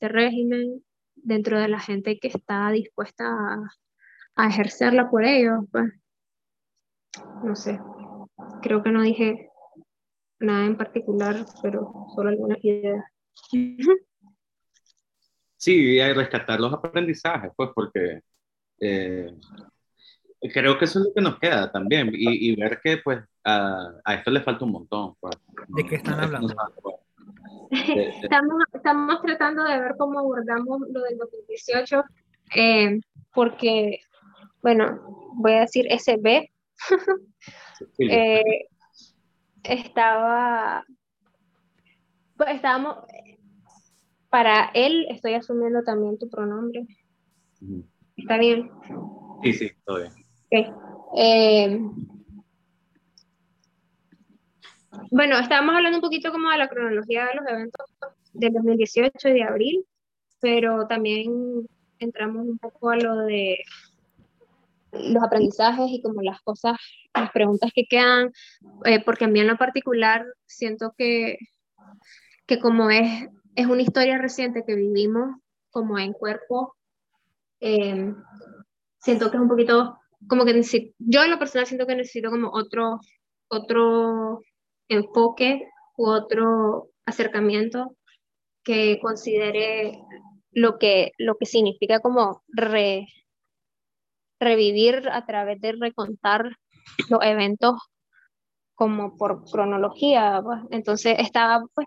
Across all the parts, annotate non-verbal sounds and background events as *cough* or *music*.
este régimen dentro de la gente que está dispuesta a, a ejercerla por ellos. Pues. No sé, creo que no dije nada en particular, pero solo algunas ideas. Sí, hay rescatar los aprendizajes, pues porque eh, creo que eso es lo que nos queda también y, ver que pues a, esto le falta un montón. Pues, ¿De qué están hablando? Estamos, estamos tratando de ver cómo abordamos lo del 2018 eh, porque, bueno, voy a decir SB. eh, estaba, pues estábamos, para él estoy asumiendo también tu pronombre. ¿Está bien? Sí, sí, todo bien. Eh, bueno, estábamos hablando un poquito como de la cronología de los eventos del 2018 y de abril, pero también entramos un poco a lo de los aprendizajes y como las cosas, las preguntas que quedan, eh, porque a mí en lo particular siento que, que como es, es una historia reciente que vivimos como en cuerpo, eh, siento que es un poquito como que necesito, yo en lo personal siento que necesito como otro, otro enfoque u otro acercamiento que considere lo que, lo que significa como re, revivir a través de recontar los eventos como por cronología. Pues. Entonces estaba, pues,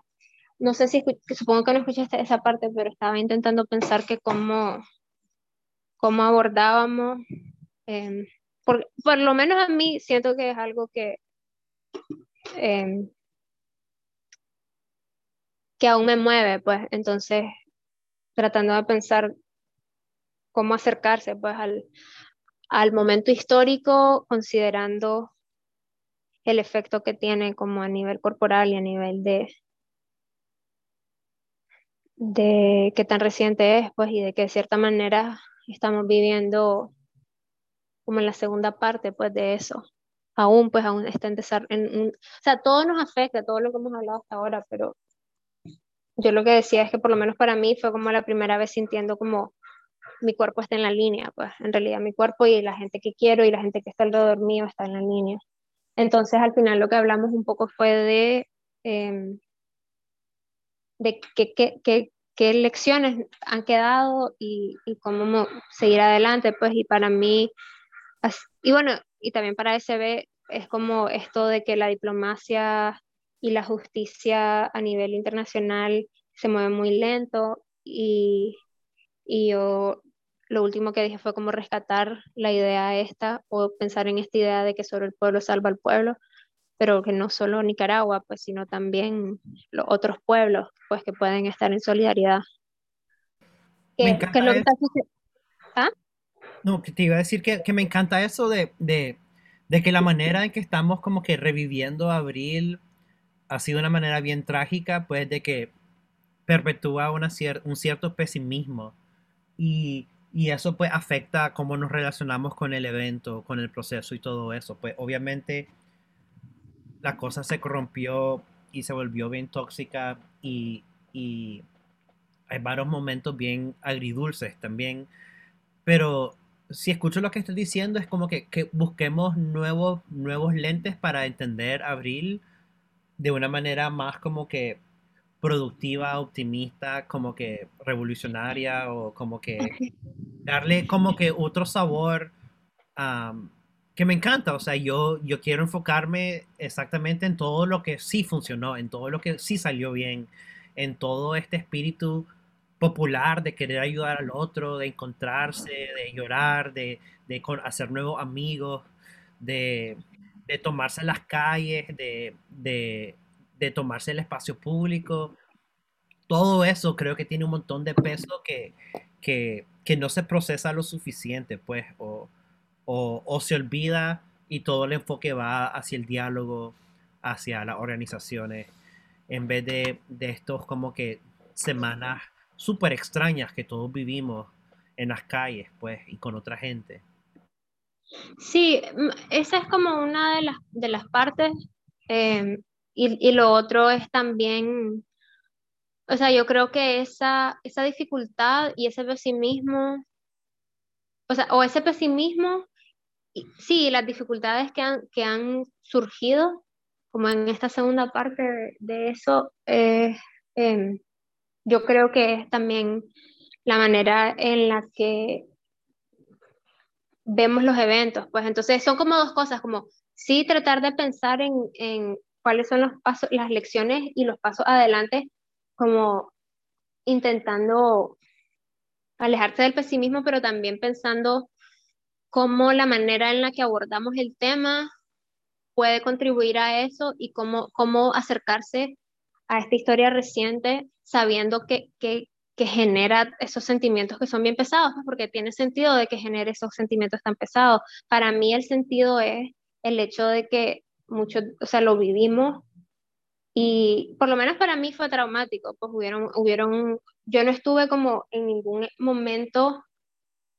no sé si, supongo que no escuchaste esa parte, pero estaba intentando pensar que cómo, cómo abordábamos, em, por, por, lo menos a mí siento que es algo que, em, que aún me mueve, pues entonces tratando de pensar cómo acercarse pues al, momento histórico, considerando el efecto que tiene como a nivel corporal y a nivel de, de qué tan reciente es, pues, y de que de cierta manera estamos viviendo como en la segunda parte, pues, de eso. Aún, pues, aún está en desarrollo. O sea, todo nos afecta, todo lo que hemos hablado hasta ahora, pero yo lo que decía es que por lo menos para mí fue como la primera vez sintiendo como mi cuerpo está en la línea, pues en realidad mi cuerpo y la gente que quiero y la gente que está alrededor mío está en la línea. Entonces al final lo que hablamos un poco fue de, em, de qué, lecciones han quedado y, y, cómo seguir adelante, pues y para mí, y bueno, y también para SB es como esto de que la diplomacia y la justicia a nivel internacional se mueve muy lento y, y yo lo último que dije fue como rescatar la idea esta o pensar en esta idea de que solo el pueblo salva al pueblo, pero que no solo Nicaragua, pues sino también los otros pueblos, pues que pueden estar en solidaridad. me encanta ¿Ah? No, que te iba a decir que, que me encanta eso de, de, de, que la manera en que estamos como que reviviendo Abril ha sido una manera bien trágica, pues de que perpetúa una un cierto pesimismo y, y eso pues afecta cómo nos relacionamos con el evento, con el proceso y todo eso. Pues obviamente la cosa se corrompió y se volvió bien tóxica y, y hay varios momentos bien agridulces también. Pero si escucho lo que estoy diciendo es como que, que busquemos nuevos, nuevos lentes para entender Abril de una manera más como que productiva, optimista, como que revolucionaria o como que darle como que otro sabor que me encanta. O sea, yo, yo quiero enfocarme exactamente en todo lo que sí funcionó, en todo lo que sí salió bien, en todo este espíritu popular de querer ayudar al otro, de encontrarse, de llorar, de, de hacer nuevos amigos, de, de tomarse las calles, de, de, de tomarse el espacio público. Todo eso creo que tiene un montón de peso que, que, que no se procesa lo suficiente, pues, o, o, o, se olvida y todo el enfoque va hacia el diálogo, hacia las organizaciones, en vez de, de estos como que semanas súper extrañas que todos vivimos en las calles, pues, y con otra gente. Sí, esa es como una de las, de las partes. Eh, y, y, lo otro es también o sea, yo creo que esa, esa dificultad y ese pesimismo, o sea, o ese pesimismo, sí, las dificultades que han, que han surgido, como en esta segunda parte de, eso, eh, em, yo creo que es también la manera en la que vemos los eventos, pues. Entonces son como dos cosas, como sí tratar de pensar en, en cuáles son los pasos, las lecciones y los pasos adelante, como intentando alejarse del pesimismo, pero también pensando cómo la manera en la que abordamos el tema puede contribuir a eso y cómo, cómo acercarse a esta historia reciente sabiendo que, que, que genera esos sentimientos que son bien pesados, pues, porque tiene sentido de que genere esos sentimientos tan pesados. Para mí el sentido es el hecho de que mucho, o sea, lo vivimos y por lo menos para mí fue traumático, pues hubieron, hubieron, yo no estuve como en ningún momento,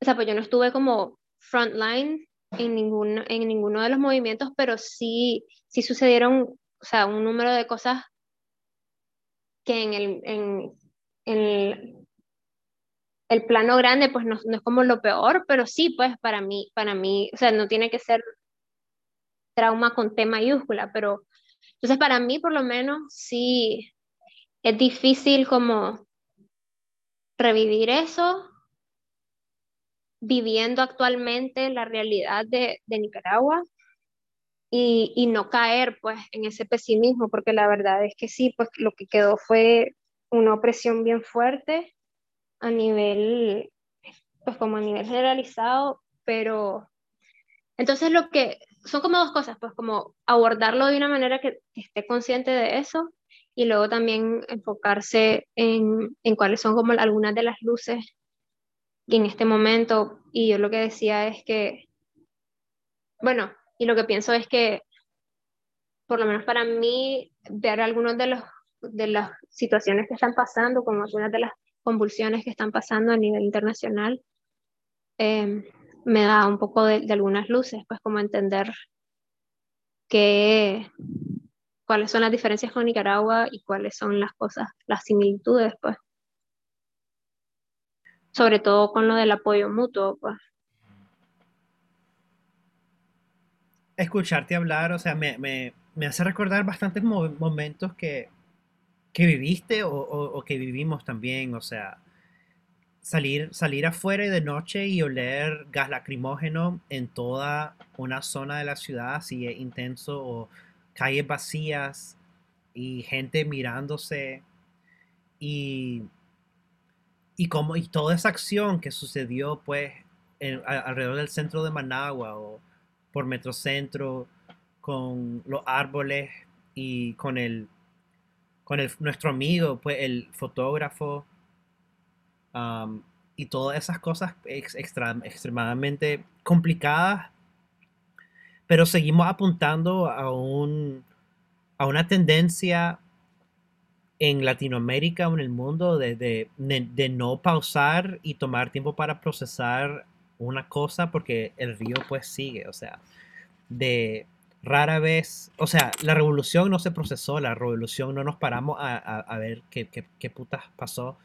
o sea, pues yo no estuve como frontline en, ningún, en ninguno de los movimientos, pero sí, sí sucedieron, o sea, un número de cosas que en el, en, en el, plano grande, pues no, no, es como lo peor, pero sí, pues para mí, para mí, o sea, no tiene que ser trauma con T mayúscula, pero entonces para mí por lo menos sí es difícil como revivir eso viviendo actualmente la realidad de Nicaragua y, y, no caer pues en ese pesimismo, porque la verdad es que sí, pues lo que quedó fue una opresión bien fuerte a nivel, pues como a nivel generalizado, pero entonces lo que son como dos cosas, pues como abordarlo de una manera que, esté consciente de eso y luego también enfocarse en, en cuáles son como algunas de las luces y en este momento, y yo lo que decía es que, bueno, y lo que pienso es que, por lo menos para mí, ver algunos de de las situaciones que están pasando, como algunas de las convulsiones que están pasando a nivel internacional, em, me da un poco de, algunas luces, pues como entender que, cuáles son las diferencias con Nicaragua y cuáles son las cosas, las similitudes, pues. Sobre todo con lo del apoyo mutuo, pues. Escucharte hablar, o sea, me, me, me hace recordar bastantes momentos que, que viviste o, que vivimos también, o sea, salir, salir afuera de noche y oler gas lacrimógeno en toda una zona de la ciudad, así es intenso, o calles vacías y gente mirándose y, y, como, y toda esa acción que sucedió pues alrededor del centro de Managua o por Metrocentro con los árboles y con el con el, nuestro amigo, pues el fotógrafo y todas esas cosas extremadamente complicadas, pero seguimos apuntando a, un, a una tendencia en Latinoamérica o en el mundo de, no pausar y tomar tiempo para procesar una cosa porque el río pues sigue, o sea, de rara vez, o sea, la revolución no se procesó, la revolución no nos paramos a, ver qué, qué, putas pasó.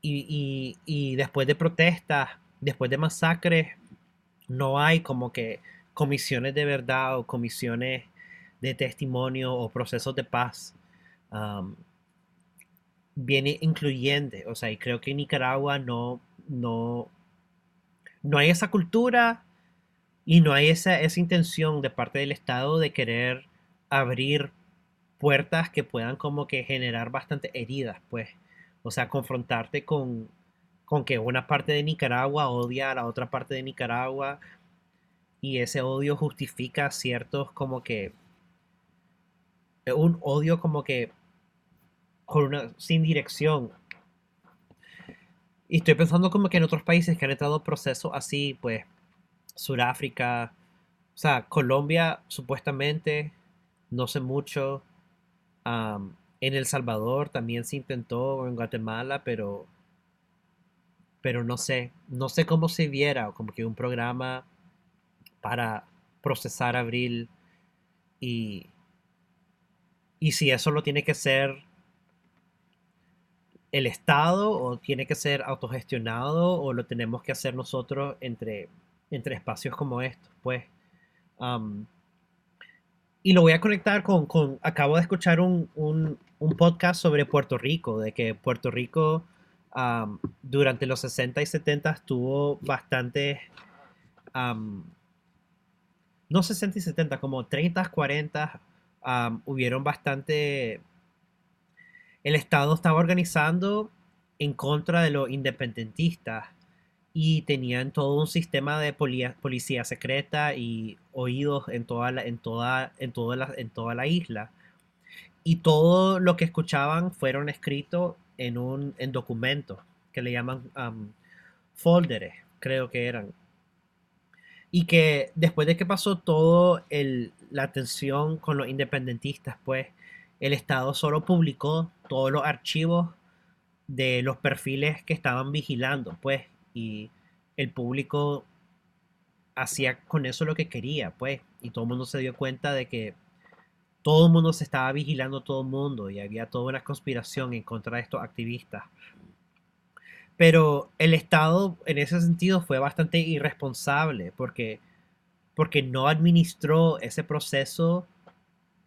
Y, y, después de protestas, después de masacres, no hay como que comisiones de verdad o comisiones de testimonio o procesos de paz viene incluyente. O sea, y creo que Nicaragua no, no, no hay esa cultura y no hay esa, esa intención de parte del Estado de querer abrir puertas que puedan como que generar bastante heridas, pues. O sea, confrontarte con, con que una parte de Nicaragua odia a la otra parte de Nicaragua y ese odio justifica ciertos como que un odio como que con una sin dirección y estoy pensando como que en otros países que han entrado procesos así pues Sudáfrica, o sea, Colombia supuestamente, no sé mucho. en El Salvador también se intentó, en Guatemala, pero, pero no sé, no sé cómo se viera, como que un programa para procesar abril y, y si eso lo tiene que ser el Estado o tiene que ser autogestionado o lo tenemos que hacer nosotros entre, entre espacios como estos, pues. y lo voy a conectar con, con acabo de escuchar un, un, un, podcast sobre Puerto Rico, de que Puerto Rico durante los 60 y 70 tuvo bastante, no 60 y 70, como 30, 40, hubieron bastante el Estado estaba organizando en contra de los independentistas y tenían todo un sistema de policía secreta y oídos en toda la, isla. Y todo lo que escuchaban fueron escritos en un en documentos que le llaman um, creo que eran. Y que después de que pasó todo la tensión con los independentistas, pues el Estado solo publicó todos los archivos de los perfiles que estaban vigilando, pues, y el público hacía con eso lo que quería, pues, y todo el mundo se dio cuenta de que todo el mundo se estaba vigilando todo el mundo y había toda una conspiración en contra de estos activistas. Pero el Estado en ese sentido fue bastante irresponsable porque, porque no administró ese proceso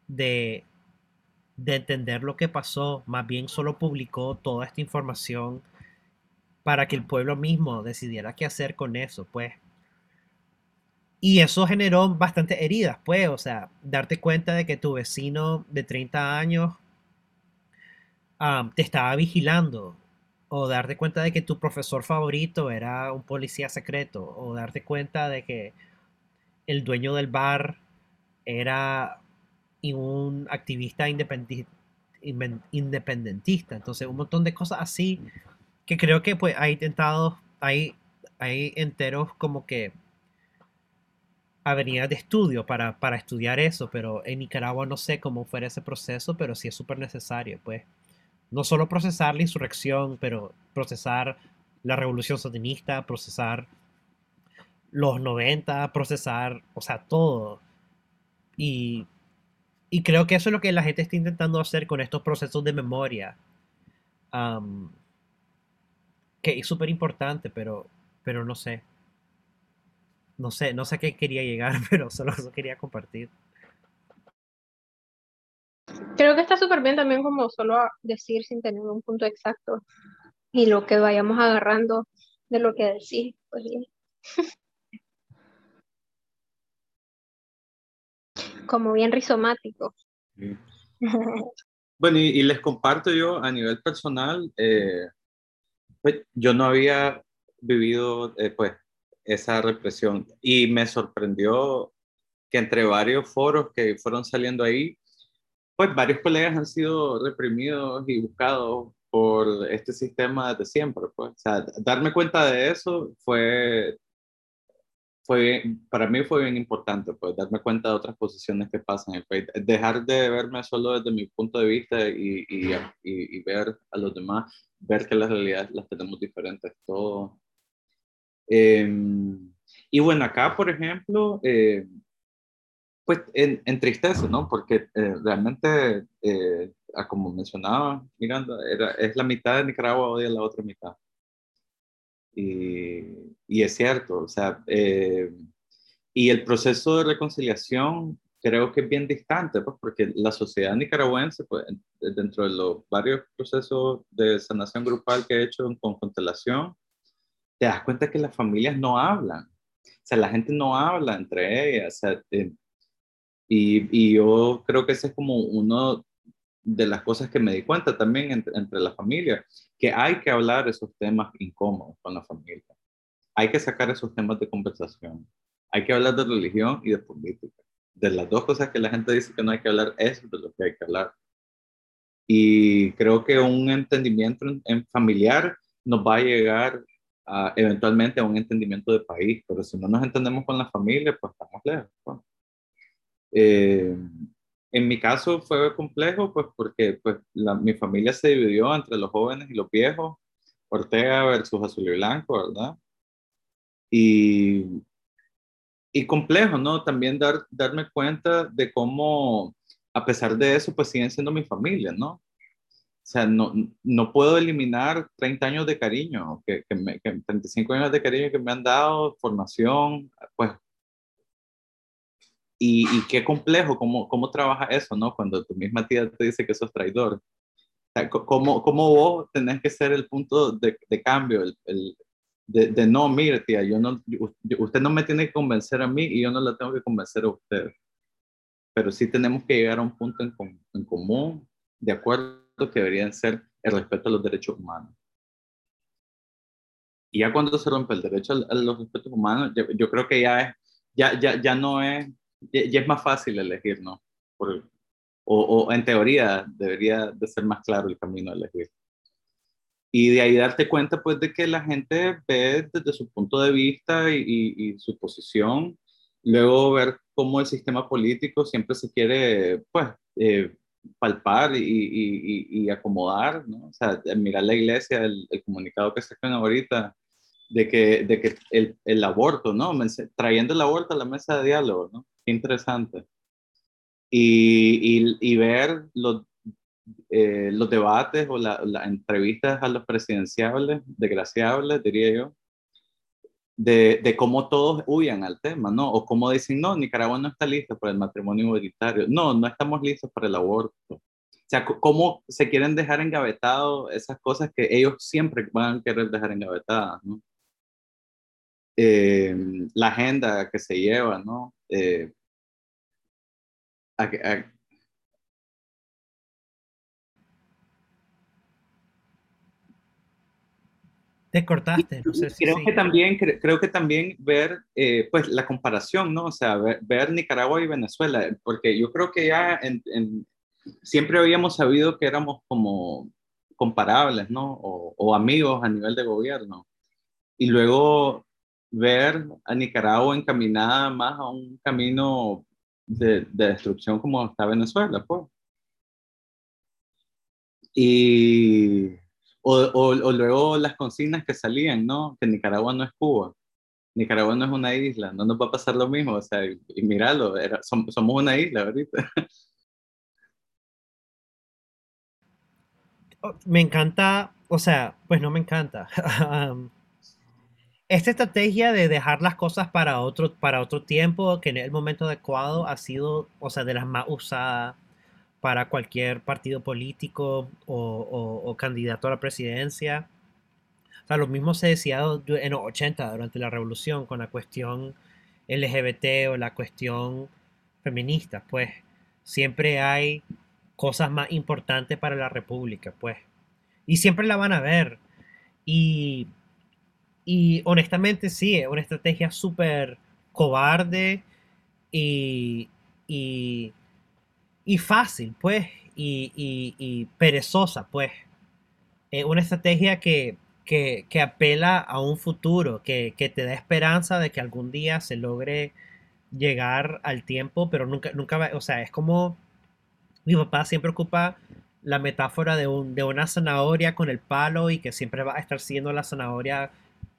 de de entender lo que pasó, más bien solo publicó toda esta información para que el pueblo mismo decidiera qué hacer con eso, pues. Y eso generó bastantes heridas, pues, o sea, darte cuenta de que tu vecino de 30 años te estaba vigilando, o darte cuenta de que tu profesor favorito era un policía secreto, o darte cuenta de que el dueño del bar era y un activista independentista. Entonces, un montón de cosas así que creo que pues hay intentado, hay, hay enteros como que avenidas de estudio para, para estudiar eso, pero en Nicaragua no sé cómo fuera ese proceso, pero sí es súper necesario, pues. No solo procesar la insurrección, pero procesar la revolución sandinista, procesar los 90, procesar, o sea, todo. Y y creo que eso es lo que la gente está intentando hacer con estos procesos de memoria. que es súper importante, pero, pero no sé. No sé, no sé a qué quería llegar, *laughs* pero solo eso quería compartir. Creo que está súper bien también como solo decir sin tener un punto exacto y lo que vayamos agarrando de lo que decís, pues bien. *laughs* como bien rizomático. Bueno, y, les comparto yo a nivel personal, eh, pues yo no había vivido eh, pues esa represión y me sorprendió que entre varios foros que fueron saliendo ahí, pues varios colegas han sido reprimidos y buscados por este sistema desde siempre. Pues. O sea, darme cuenta de eso fue fue, para mí fue bien importante, pues darme cuenta de otras posiciones que pasan dejar de verme solo desde mi punto de vista y, y, y, ver a los demás, ver que las realidades las tenemos diferentes, todo. Em, y bueno, acá, por ejemplo, eh, pues en, en, tristeza, ¿no? Porque eh, realmente, eh, como mencionaba Miranda, era, es la mitad de Nicaragua odia la otra mitad. Y, y es cierto, o sea, eh, y el proceso de reconciliación creo que es bien distante, pues, porque la sociedad nicaragüense, pues, dentro de los varios procesos de sanación grupal que he hecho con Constelación, te das cuenta que las familias no hablan. O sea, la gente no habla entre ellas. O sea, eh, y, y, yo creo que ese es como uno de las cosas que me di cuenta también entre, entre la familia, que hay que hablar esos temas incómodos con la familia. Hay que sacar esos temas de conversación. Hay que hablar de religión y de política. De las dos cosas que la gente dice que no hay que hablar, es de lo que hay que hablar. Y creo que un entendimiento en, familiar nos va a llegar eventualmente a un entendimiento de país, pero si no nos entendemos con la familia, pues estamos lejos. Pues. Eh, en mi caso fue complejo, pues porque pues, mi familia se dividió entre los jóvenes y los viejos, Ortega versus Azul y Blanco, ¿verdad? Y, y complejo, ¿no? También dar, darme cuenta de cómo, a pesar de eso, pues siguen siendo mi familia, ¿no? sea, no, no puedo eliminar 30 años de cariño, que, que, me, que 35 años de cariño que me han dado, formación, pues y, y, qué complejo, cómo, cómo trabaja eso, ¿no? Cuando tu misma tía te dice que sos traidor. O sea, ¿cómo, ¿Cómo vos tenés que ser el punto de, de cambio? El, el de, de, no, mire, tía, yo no, usted no me tiene que convencer a mí y yo no la tengo que convencer a usted. Pero sí tenemos que llegar a un punto en, en común, de acuerdo que deberían ser el respeto a los derechos humanos. Y ya cuando se rompe el derecho a, los respetos humanos, yo, yo creo que ya, es, ya, ya, ya no es ya, es más fácil elegir, ¿no? Por, o, o, en teoría debería de ser más claro el camino a elegir. Y de ahí darte cuenta, pues, de que la gente ve desde su punto de vista y, y, su posición, luego ver cómo el sistema político siempre se quiere, pues, eh, palpar y, y, acomodar, ¿no? O sea, mirar la iglesia, el, el comunicado que sacan ahorita, de que, de que el, el, aborto, ¿no? Trayendo el aborto a la mesa de diálogo, ¿no? Interesante. Y, y, y ver los, eh, los debates o las entrevistas a los presidenciables, desgraciables, diría yo, de, de, cómo todos huyan al tema, ¿no? O cómo dicen, no, Nicaragua no está lista para el matrimonio igualitario. No, no estamos listos para el aborto. O sea, cómo se quieren dejar engavetados esas cosas que ellos siempre van a querer dejar engavetadas, ¿no? Eh, la agenda que se lleva, ¿no? Eh, Te cortaste, no sé si creo que también creo que también ver eh, pues la comparación, ¿no? O sea, ver, Nicaragua y Venezuela, porque yo creo que ya siempre habíamos sabido que éramos como comparables, ¿no? O, o amigos a nivel de gobierno. Y luego ver a Nicaragua encaminada más a un camino de, destrucción como está Venezuela, pues. Y, o, o, luego las consignas que salían, ¿no? Que Nicaragua no es Cuba. Nicaragua no es una isla, no nos va a pasar lo mismo, o sea, y, míralo, somos, somos una isla ahorita. *laughs* Me encanta, o sea, pues no me encanta. *laughs* esta estrategia de dejar las cosas para otro, para otro tiempo, que en el momento adecuado ha sido, o sea, de las más usadas para cualquier partido político o, candidato a la presidencia. O sea, lo mismo se decía en los 80, durante la revolución, con la cuestión LGBT o la cuestión feminista, pues siempre hay cosas más importantes para la república, pues. Y siempre la van a ver. Y y honestamente sí, es una estrategia súper cobarde y, y, fácil, pues, y, perezosa, pues. Es una estrategia que, apela a un futuro, que, te da esperanza de que algún día se logre llegar al tiempo, pero nunca, nunca va, o sea, es como mi papá siempre ocupa la metáfora de, un, de una zanahoria con el palo y que siempre va a estar siendo la zanahoria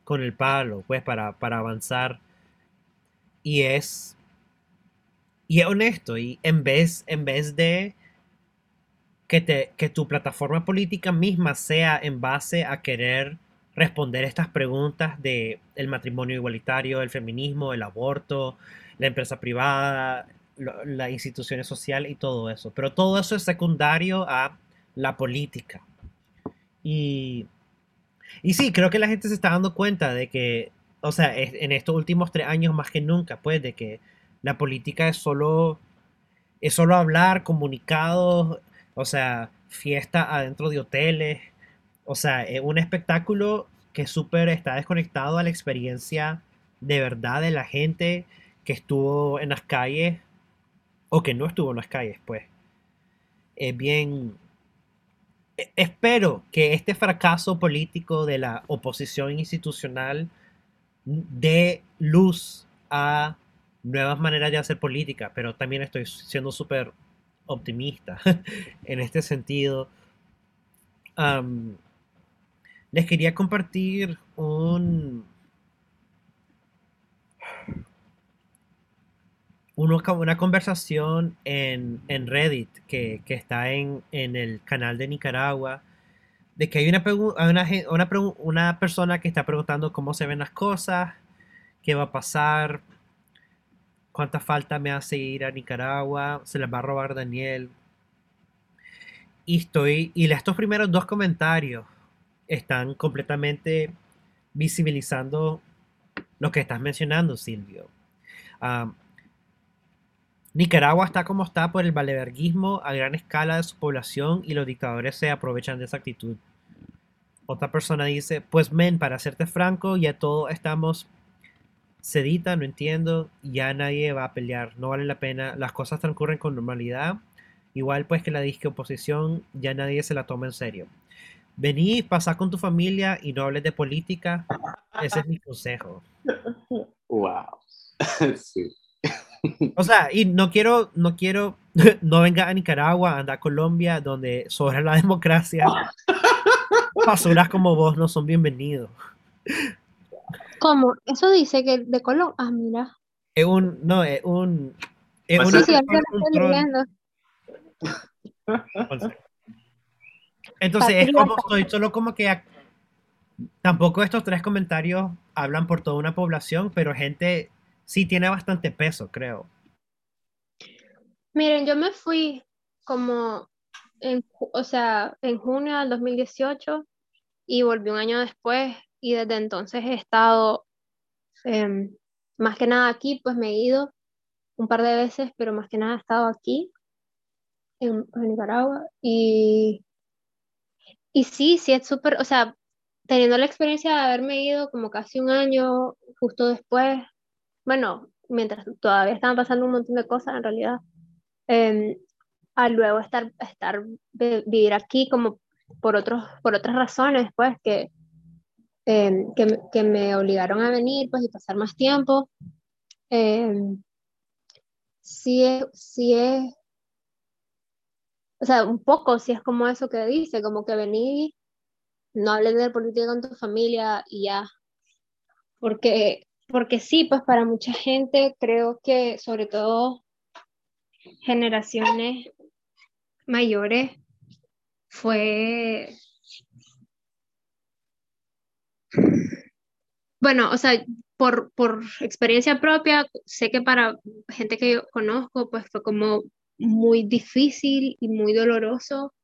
con el palo, pues, para, para avanzar. Y es. Y es honesto. Y en vez, en vez de que, te, que tu plataforma política misma sea en base a querer responder estas preguntas de el matrimonio igualitario, el feminismo, el aborto, la empresa privada, las instituciones sociales y todo eso. Pero todo eso es secundario a la política. Y y sí, creo que la gente se está dando cuenta de que, o sea, en estos últimos tres años más que nunca, pues, de que la política es solo, es solo hablar, comunicados, o sea, fiesta adentro de hoteles, o sea, es un espectáculo que súper está desconectado a la experiencia de verdad de la gente que estuvo en las calles o que no estuvo en las calles, pues. Es bien, espero que este fracaso político de la oposición institucional dé luz a nuevas maneras de hacer política, pero también estoy siendo súper optimista *laughs* en este sentido. les quería compartir un... una conversación en, Reddit que, está en, el canal de Nicaragua, de que hay una, una, una, persona que está preguntando cómo se ven las cosas, qué va a pasar, cuánta falta me hace ir a Nicaragua, se les va a robar Daniel. Y estoy, y estos primeros dos comentarios están completamente visibilizando lo que estás mencionando, Silvio. Nicaragua está como está por el valeverguismo a gran escala de su población y los dictadores se aprovechan de esa actitud. Otra persona dice, pues men, para serte franco, ya todos estamos sedita, no entiendo, ya nadie va a pelear, no vale la pena, las cosas transcurren con normalidad, igual pues que la disque oposición ya nadie se la toma en serio. Vení, pasa con tu familia y no hables de política, ese es mi consejo. *laughs* Wow. *laughs* sí. *laughs* O sea, y no quiero, no quiero, *laughs* no venga a Nicaragua, anda a Colombia, donde sobra la *laughs* democracia. Basuras como vos no son bienvenidos. ¿Cómo? Eso dice que de Colombia. Ah, mira. Es un, no, es un. Es pues sí, sí, Entonces, es como estoy solo como que tampoco estos tres comentarios hablan por toda una población, pero gente sí tiene bastante peso, creo. Miren, yo me fui como, en, o sea, en junio del 2018 y volví un año después y desde entonces he estado, em, más que nada aquí, pues me he ido un par de veces, pero más que nada he estado aquí, en, Nicaragua, y, y sí, sí es súper, o sea, teniendo la experiencia de haberme ido como casi un año justo después, bueno, mientras todavía estaban pasando un montón de cosas en realidad, em, a luego estar, estar, vivir aquí como por, otros, por otras razones, pues, que, em, que, me obligaron a venir, pues, y pasar más tiempo. Em, sí es, sí es, o sea, un poco, sí es como eso que dice, como que vení, no hables de política con tu familia y ya, porque porque sí, pues para mucha gente creo que sobre todo generaciones mayores fue, bueno, o sea, por, por experiencia propia, sé que para gente que yo conozco, pues fue como muy difícil y muy doloroso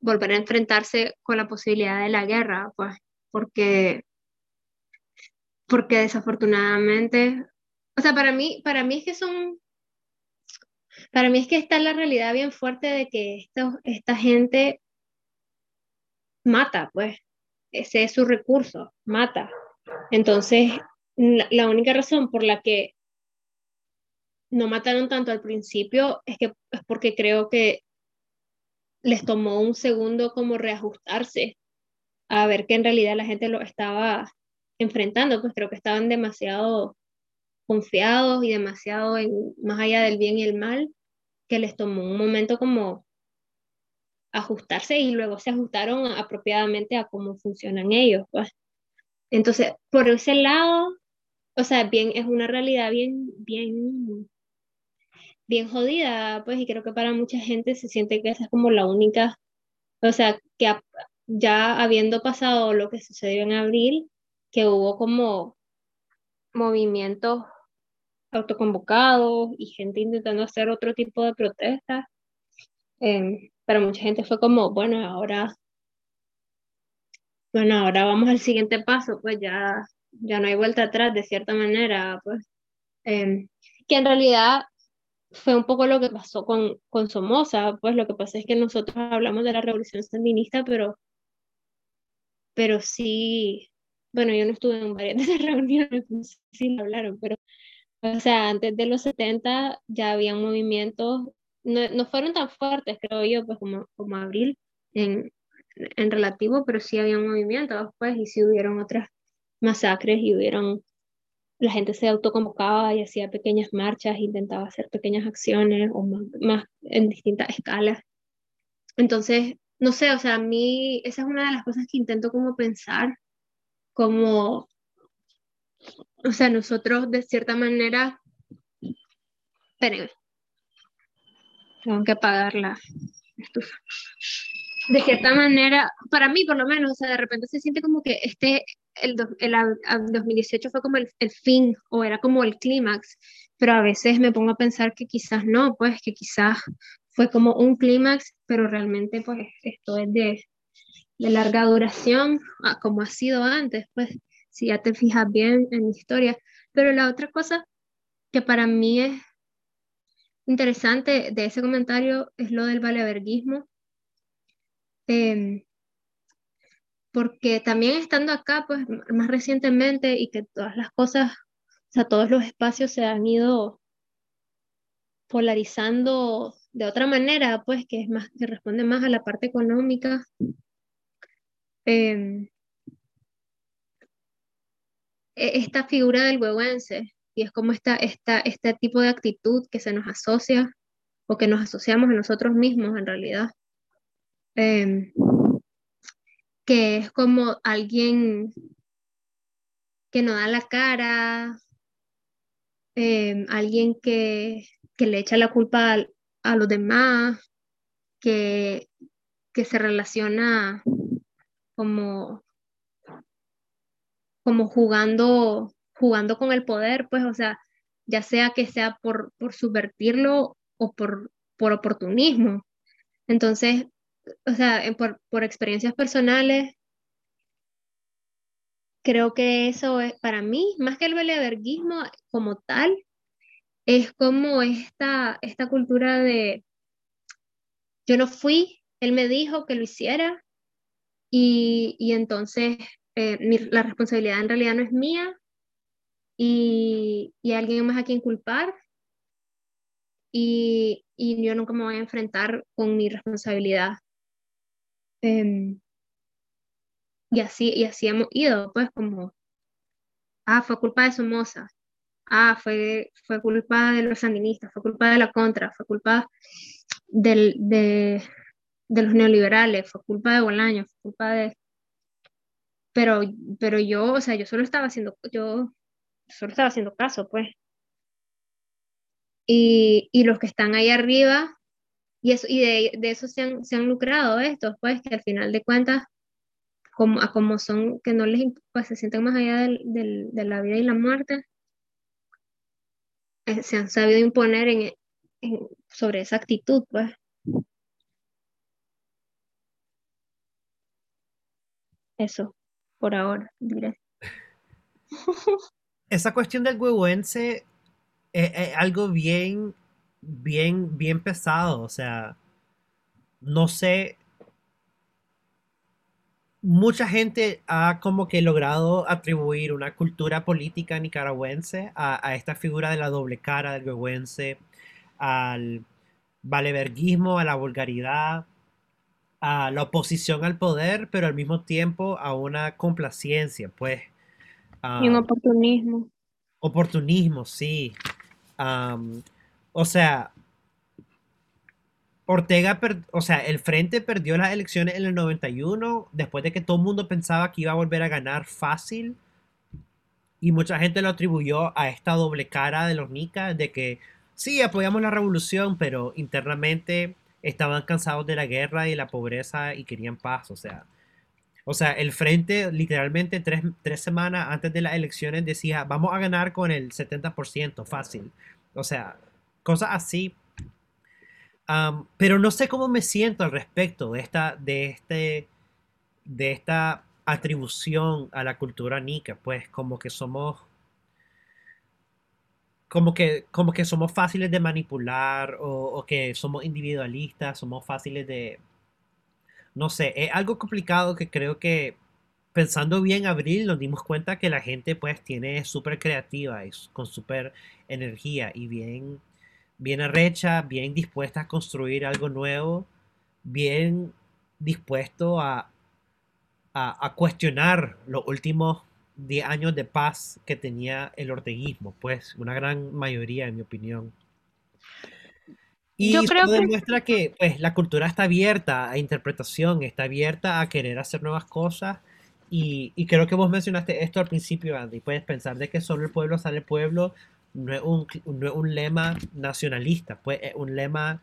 volver a enfrentarse con la posibilidad de la guerra, pues, porque porque desafortunadamente, o sea, para mí, para mí es que son, para mí es que está la realidad bien fuerte de que esto, esta gente mata, pues, ese es su recurso, mata. Entonces, la, única razón por la que no mataron tanto al principio es que es porque creo que les tomó un segundo como reajustarse a ver que en realidad la gente lo estaba enfrentando, pues creo que estaban demasiado confiados y demasiado en, más allá del bien y el mal, que les tomó un momento como ajustarse y luego se ajustaron apropiadamente a cómo funcionan ellos, pues. Entonces, por ese lado, o sea, bien, es una realidad bien, bien, bien jodida, pues, y creo que para mucha gente se siente que esa es como la única, o sea, que ya habiendo pasado lo que sucedió en abril, que hubo como movimientos autoconvocados y gente intentando hacer otro tipo de protestas. Eh, pero mucha gente fue como, bueno, ahora, bueno, ahora vamos al siguiente paso, pues ya, ya no hay vuelta atrás de cierta manera, pues. Em, que en realidad fue un poco lo que pasó con, con Somoza, pues lo que pasa es que nosotros hablamos de la revolución sandinista, pero, pero sí, bueno, yo no estuve en varias de esas *laughs* reuniones, no sé si lo hablaron, pero, o sea, antes de los 70 ya había movimientos, no, no fueron tan fuertes, creo yo, pues como, como abril en, en relativo, pero sí había movimientos, pues, y sí hubieron otras masacres y hubieron, la gente se autoconvocaba y hacía pequeñas marchas, intentaba hacer pequeñas acciones o más, más en distintas escalas. Entonces, no sé, o sea, a mí esa es una de las cosas que intento como pensar como, o sea, nosotros de cierta manera Espérenme. Tengo que apagar la estufa. De cierta manera, para mí por lo menos, o sea, de repente se siente como que este, el, el, 2018 fue como el, el, fin o era como el clímax, pero a veces me pongo a pensar que quizás no, pues que quizás fue como un clímax, pero realmente pues esto es de, de larga duración, ah, como ha sido antes, pues si ya te fijas bien en mi historia. Pero la otra cosa que para mí es interesante de ese comentario es lo del valeverguismo. Em, porque también estando acá, pues más recientemente y que todas las cosas, o sea, todos los espacios se han ido polarizando de otra manera, pues que es más, que responde más a la parte económica. Em, e, esta figura del huehuense, y es como esta, este tipo de actitud que se nos asocia o que nos asociamos a nosotros mismos en realidad. Em, que es como alguien que no da la cara, em, alguien que, que, le echa la culpa a, a los demás, que, que se relaciona como, como jugando, jugando con el poder, pues, o sea, ya sea que sea por, por subvertirlo o por, por oportunismo. Entonces, o sea, por, por experiencias personales, creo que eso es para mí, más que el beleverguismo como tal, es como esta, esta cultura de yo no fui, él me dijo que lo hiciera y, y entonces eh, la responsabilidad en realidad no es mía y, y alguien más a quien culpar y, y, yo nunca me voy a enfrentar con mi responsabilidad. Em, y así, y así hemos ido, pues como, ah, fue culpa de Somoza, ah, fue, fue culpa de los sandinistas, fue culpa de la contra, fue culpa del, de, de los neoliberales, fue culpa de Bolaño, fue culpa de... Pero, pero yo, o sea, yo solo estaba haciendo, yo solo estaba haciendo caso, pues. Y, y los que están ahí arriba, y, eso, y de, de eso se han, se han lucrado estos, pues, que al final de cuentas, como, a como son, que no les, pues, se sienten más allá del, del, de la vida y la muerte, eh, se han sabido imponer en, en, sobre esa actitud, pues. Eso, por ahora, diré. *laughs* Esa cuestión del huehuense es, algo bien, bien, bien pesado. O sea, no sé. Mucha gente ha como que logrado atribuir una cultura política nicaragüense a, esta figura de la doble cara del huehuense, al valeverguismo, a la vulgaridad, a la oposición al poder, pero al mismo tiempo a una complacencia, pues. y un oportunismo. Oportunismo, sí. o sea, Ortega, o sea, el Frente perdió las elecciones en el 91 después de que todo el mundo pensaba que iba a volver a ganar fácil. Y mucha gente lo atribuyó a esta doble cara de los Nicas, de que sí, apoyamos la revolución, pero internamente estaban cansados de la guerra y la pobreza y querían paz, o sea. O sea, el frente literalmente tres, tres semanas antes de las elecciones decía, vamos a ganar con el 70%, fácil. O sea, cosas así. pero no sé cómo me siento al respecto de esta, de este, de esta atribución a la cultura nica, pues como que somos como que, como que somos fáciles de manipular o, que somos individualistas, somos fáciles de... No sé, es algo complicado que creo que pensando bien abril nos dimos cuenta que la gente pues tiene súper creativa con súper energía y bien, bien arrecha, bien dispuesta a construir algo nuevo, bien dispuesto a, a, a cuestionar los últimos 10 años de paz que tenía el orteguismo, pues una gran mayoría, en mi opinión. Y eso demuestra que pues, la cultura está abierta a interpretación, está abierta a querer hacer nuevas cosas. Y, y, creo que vos mencionaste esto al principio, Andy. Puedes pensar de que solo el pueblo sale el pueblo. no es un, un lema nacionalista, pues es un lema,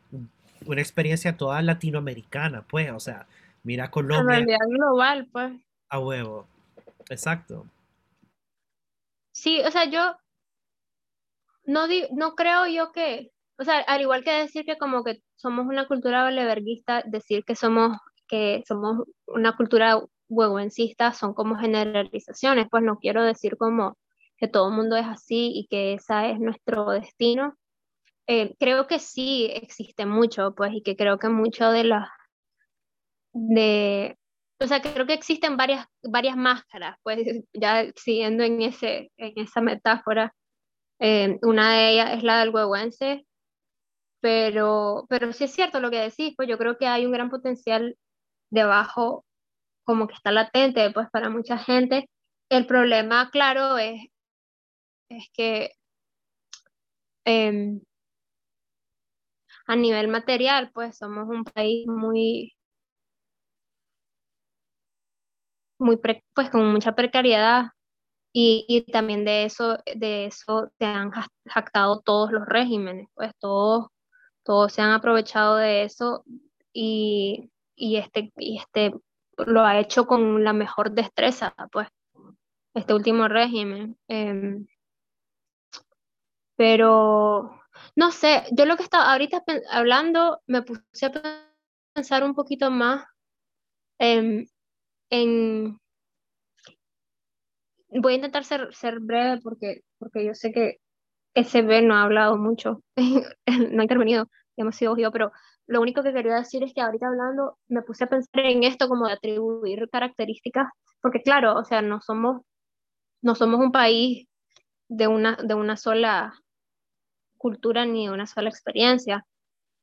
una experiencia toda latinoamericana, pues, o sea, mira Colombia. global, pues. A huevo, exacto. Sí, o sea, yo no, no creo yo que, o sea, al igual que decir que como que somos una cultura valeverguista, decir que somos, que somos una cultura huehuencista son como generalizaciones, pues no quiero decir como que todo el mundo es así y que esa es nuestro destino. Eh, creo que sí existe mucho, pues, y que creo que mucho de las, de, o sea, creo que existen varias, varias máscaras, pues, *laughs* ya siguiendo en, ese, en esa metáfora. Eh, una de ellas es la del huehuense, pero, pero sí es cierto lo que decís, pues yo creo que hay un gran potencial debajo, como que está latente, pues, para mucha gente. El problema, claro, es es que em, a nivel material, pues somos un país muy, muy pues con mucha precariedad y, también de eso, de eso se han jactado todos los regímenes, pues todos, todos se han aprovechado de eso y, este, y este lo ha hecho con la mejor destreza, pues, este último régimen. Em, pero, no sé, yo lo que estaba ahorita hablando, me puse a pensar un poquito más en, voy a intentar ser, ser breve porque, porque yo sé que SB no ha hablado mucho, *laughs* no ha intervenido, hemos sido yo, pero lo único que quería decir es que ahorita hablando me puse a pensar en esto como de atribuir características, porque claro, o sea, no somos, no somos un país de una, de una sola cultura ni una sola experiencia.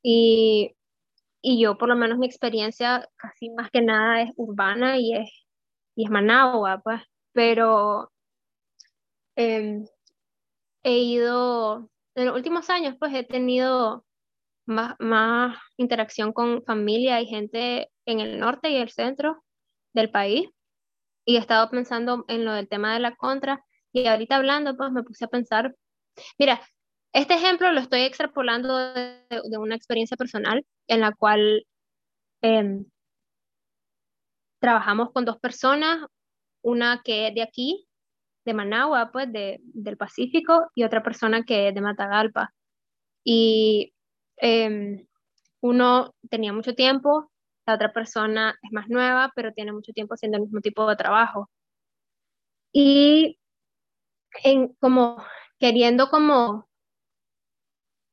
Y, y yo, por lo menos, mi experiencia casi más que nada es urbana y es, y es Managua, pues. Pero em, he ido, en los últimos años, pues he tenido más, más interacción con familia y gente en el norte y el centro del país. Y he estado pensando en lo del tema de la contra. Y ahorita hablando, pues me puse a pensar, mira, este ejemplo lo estoy extrapolando de, una experiencia personal en la cual em, trabajamos con dos personas, una que es de aquí, de Managua, pues del Pacífico, y otra persona que es de Matagalpa. Y em, uno tenía mucho tiempo, la otra persona es más nueva, pero tiene mucho tiempo haciendo el mismo tipo de trabajo. Y en, como queriendo como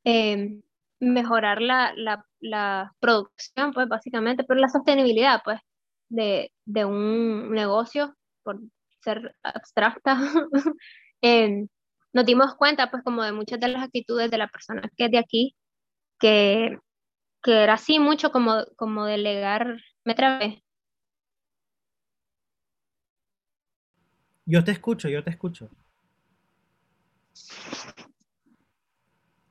Em, mejorar la, la, producción, pues básicamente, pero la sostenibilidad, pues, de, de un negocio, por ser abstracta, *laughs* em, nos dimos cuenta, pues, como de muchas de las actitudes de la persona que es de aquí, que, que era así mucho como, como delegar, me trabé. Yo te escucho, yo te escucho.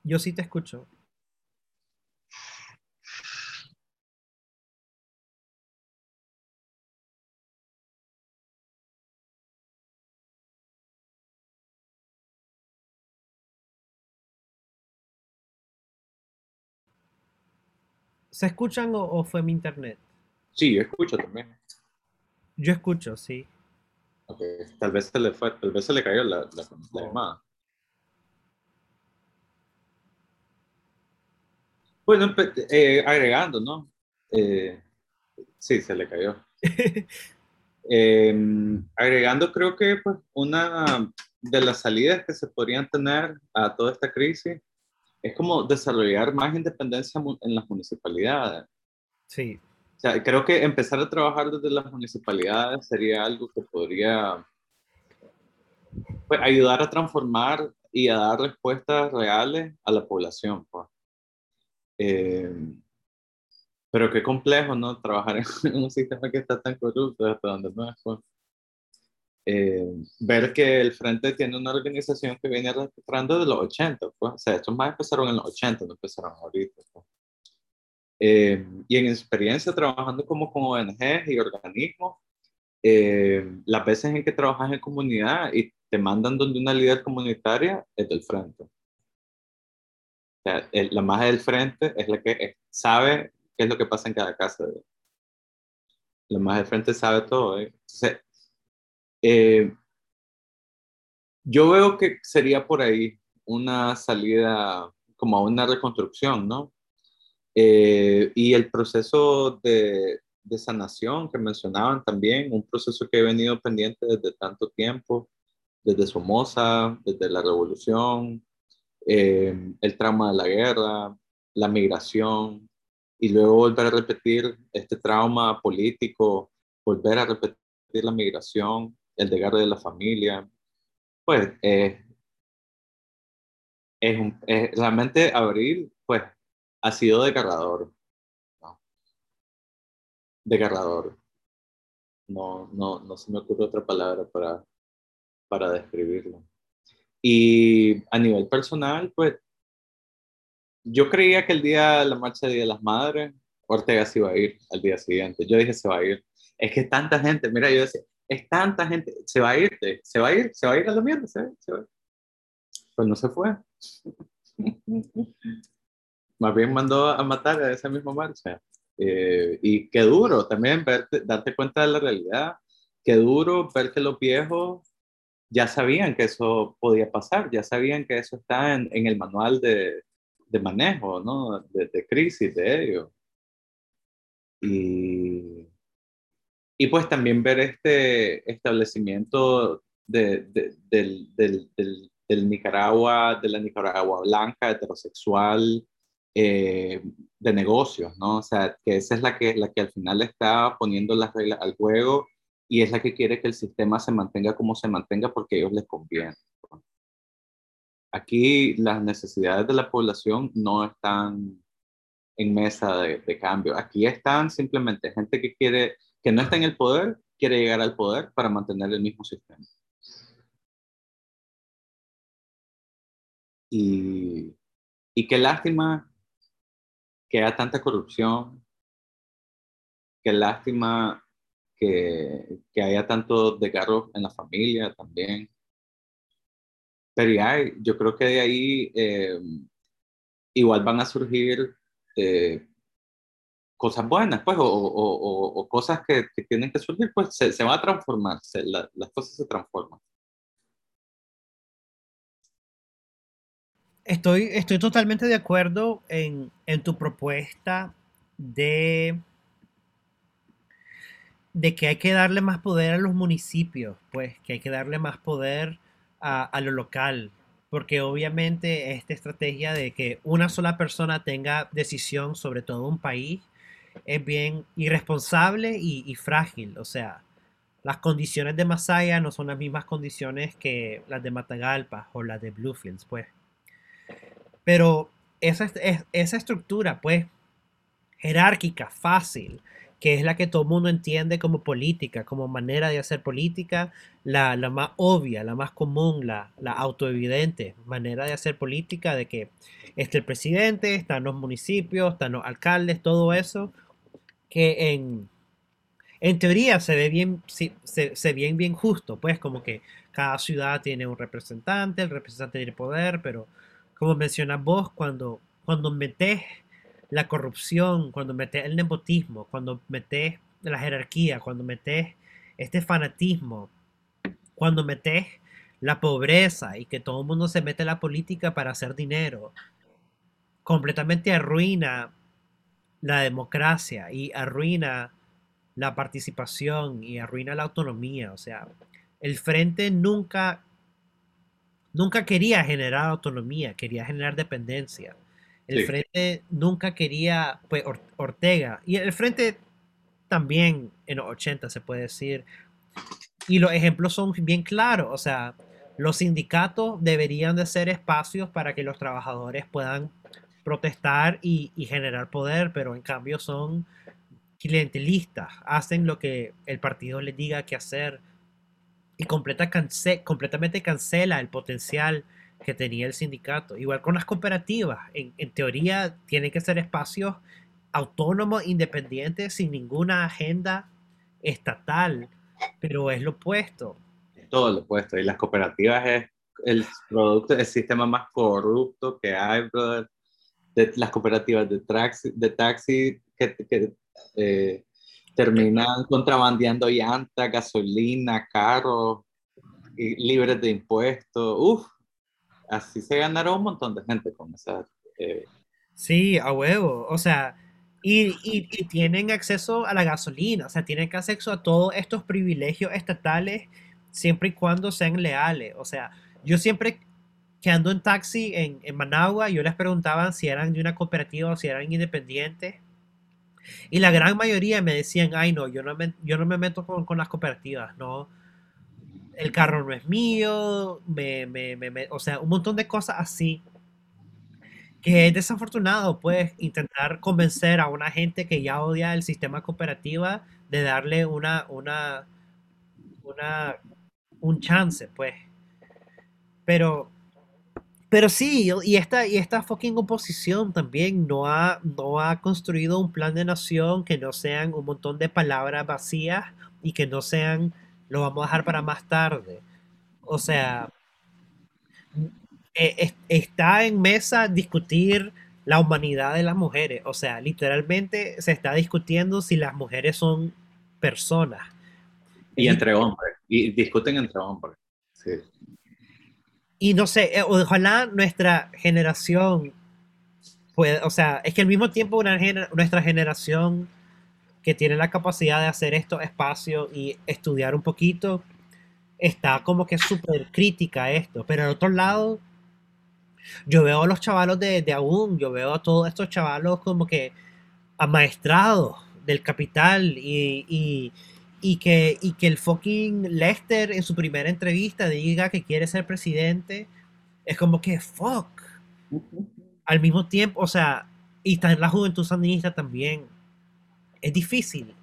Yo sí te escucho. ¿Se escuchan o, fue mi internet? Sí, yo escucho también. Yo escucho, sí. Tal vez se le fue, tal vez se le cayó la, la oh. llamada. Bueno, eh, agregando, ¿no? Eh, sí, se le cayó. *laughs* Em, agregando, creo que pues, una de las salidas que se podrían tener a toda esta crisis es como desarrollar más independencia en las municipalidades. Sí. O sea, creo que empezar a trabajar desde las municipalidades sería algo que podría pues, ayudar a transformar y a dar respuestas reales a la población. Pues. Eh, pero qué complejo, ¿no? Trabajar en *laughs* un sistema que está tan corrupto hasta donde no es. Pues. Eh, ver que el Frente tiene una organización que viene registrando de los 80, pues. O sea, estos más empezaron en los 80, no empezaron ahorita. Pues. Eh, y en experiencia trabajando como con ONGs y organismos, eh, las veces en que trabajas en comunidad y te mandan donde una líder comunitaria es del frente. O sea, la magia del frente es la que sabe qué es lo que pasa en cada casa. La magia del frente sabe todo. ¿eh? Entonces, eh, yo veo que sería por ahí una salida como a una reconstrucción, ¿no? Eh, y el proceso de, de, sanación que mencionaban también, un proceso que he venido pendiente desde tanto tiempo, desde Somoza, desde la revolución, eh, el trauma de la guerra, la migración, y luego volver a repetir este trauma político, volver a repetir la migración, el desgarre de la familia, pues eh, es, un, realmente abril, pues ha sido desgarrador. ¿no? Desgarrador. No, no, no se me ocurre otra palabra para, para describirlo. Y a nivel personal, pues yo creía que el día de la marcha de Día de las Madres, Ortega se iba a ir al día siguiente. Yo dije, se va a ir. Es que tanta gente, mira, yo decía, es tanta gente, se va a ir, se va a ir, se va a ir a la mierda, se, va. Pues no se fue. *laughs* Más bien mandó a matar a esa misma marcha. Eh, y qué duro también darte cuenta de la realidad. Qué duro ver que los viejos ya sabían que eso podía pasar, ya sabían que eso está en, el manual de, manejo, ¿no? De, crisis de ellos. Y, pues también ver este establecimiento de, del, del, del, Nicaragua, de la Nicaragua blanca, heterosexual, eh, de negocios, ¿no? O sea, que esa es la que, la que al final está poniendo las reglas al juego y es la que quiere que el sistema se mantenga como se mantenga porque a ellos les conviene. Aquí las necesidades de la población no están en mesa de, de, cambio. Aquí están simplemente gente que quiere, que no está en el poder, quiere llegar al poder para mantener el mismo sistema. Y, y qué lástima que haya tanta corrupción, qué lástima que, que haya tanto desgarro en la familia también. Pero ya, yo creo que de ahí eh, igual van a surgir eh, cosas buenas, pues, o, o, o cosas que, que, tienen que surgir, pues se, se va a transformar, las cosas se transforman. Estoy, estoy totalmente de acuerdo en, en tu propuesta de de que hay que darle más poder a los municipios, pues que hay que darle más poder a, lo local, porque obviamente esta estrategia de que una sola persona tenga decisión sobre todo un país es bien irresponsable y, y frágil, o sea, las condiciones de Masaya no son las mismas condiciones que las de Matagalpa o las de Bluefields, pues. Pero esa, esa estructura, pues, jerárquica, fácil, que es la que todo mundo entiende como política, como manera de hacer política, la, más obvia, la más común, la, la autoevidente manera de hacer política, de que está el presidente, están los municipios, están los alcaldes, todo eso, que en, en teoría se ve bien, se, se, bien, bien justo, pues como que cada ciudad tiene un representante, el representante tiene poder, pero como mencionas vos, cuando, cuando metes la corrupción, cuando metes el nepotismo, cuando metes la jerarquía, cuando metes este fanatismo, cuando metes la pobreza y que todo el mundo se mete en la política para hacer dinero, completamente arruina la democracia y arruina la participación y arruina la autonomía. O sea, el frente nunca, nunca quería generar autonomía, quería generar dependencia. El frente nunca quería, pues Ortega, y el frente también en los 80 se puede decir, y los ejemplos son bien claros, o sea, los sindicatos deberían de ser espacios para que los trabajadores puedan protestar y, generar poder, pero en cambio son clientelistas, hacen lo que el partido les diga que hacer y completa completamente cancela el potencial que tenía el sindicato. Igual con las cooperativas, en, teoría tienen que ser espacios autónomos, independientes, sin ninguna agenda estatal pero es lo opuesto. Todo lo opuesto. Y las cooperativas es el producto, el sistema más corrupto que hay, brother. De las cooperativas de taxi, de taxi que, que eh, terminan contrabandeando llanta, gasolina, carros, libres de impuestos. Uf, así se ganaron un montón de gente con esa. Eh, sí, a huevo. O sea, y, y, tienen acceso a la gasolina, o sea, tienen acceso a todos estos privilegios estatales siempre y cuando sean leales. O sea, yo siempre que ando en taxi en, en Managua, yo les preguntaba si eran de una cooperativa o si eran independientes. Y la gran mayoría me decían, ay no, yo no me, yo no me meto con, con las cooperativas, no. El carro no es mío, o sea, un montón de cosas así que es desafortunado, pues, intentar convencer a una gente que ya odia el sistema cooperativa de darle una, una, una, un chance, pues. Pero, pero sí, y esta, y esta fucking oposición también no ha, no ha construido un plan de nación que no sean un montón de palabras vacías y que no sean, lo vamos a dejar para más tarde. O sea, eh, está en mesa discutir la humanidad de las mujeres. O sea, literalmente se está discutiendo si las mujeres son personas. Y entre hombres. Y discuten entre hombres. Sí. Y no sé, eh, ojalá nuestra generación pueda, o sea, es que al mismo tiempo una nuestra generación que tiene la capacidad de hacer estos espacios y estudiar un poquito, está como que súper crítica a esto. Pero al otro lado, yo veo a los chavalos de, de aún, yo veo a todos estos chavalos como que amaestrados del capital y, que, y que el fucking Lester en su primera entrevista diga que quiere ser presidente, es como que fuck. Al mismo tiempo, o sea, y está en la juventud sandinista también. Es difícil,